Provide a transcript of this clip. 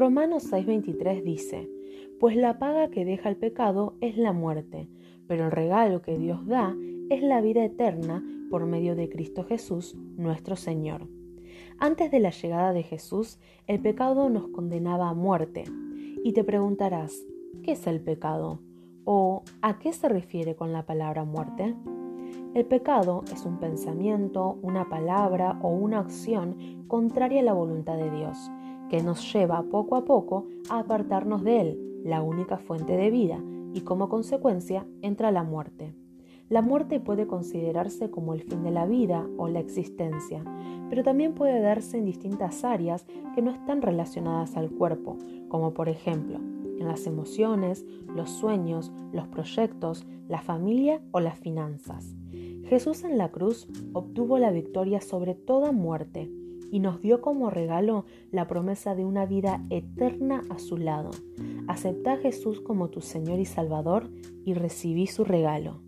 Romanos 6:23 dice, pues la paga que deja el pecado es la muerte, pero el regalo que Dios da es la vida eterna por medio de Cristo Jesús, nuestro Señor. Antes de la llegada de Jesús, el pecado nos condenaba a muerte. Y te preguntarás, ¿qué es el pecado? ¿O a qué se refiere con la palabra muerte? El pecado es un pensamiento, una palabra o una acción contraria a la voluntad de Dios, que nos lleva poco a poco a apartarnos de Él, la única fuente de vida, y como consecuencia entra la muerte. La muerte puede considerarse como el fin de la vida o la existencia, pero también puede darse en distintas áreas que no están relacionadas al cuerpo, como por ejemplo en las emociones, los sueños, los proyectos, la familia o las finanzas. Jesús en la cruz obtuvo la victoria sobre toda muerte y nos dio como regalo la promesa de una vida eterna a su lado. Acepta a Jesús como tu Señor y Salvador y recibí su regalo.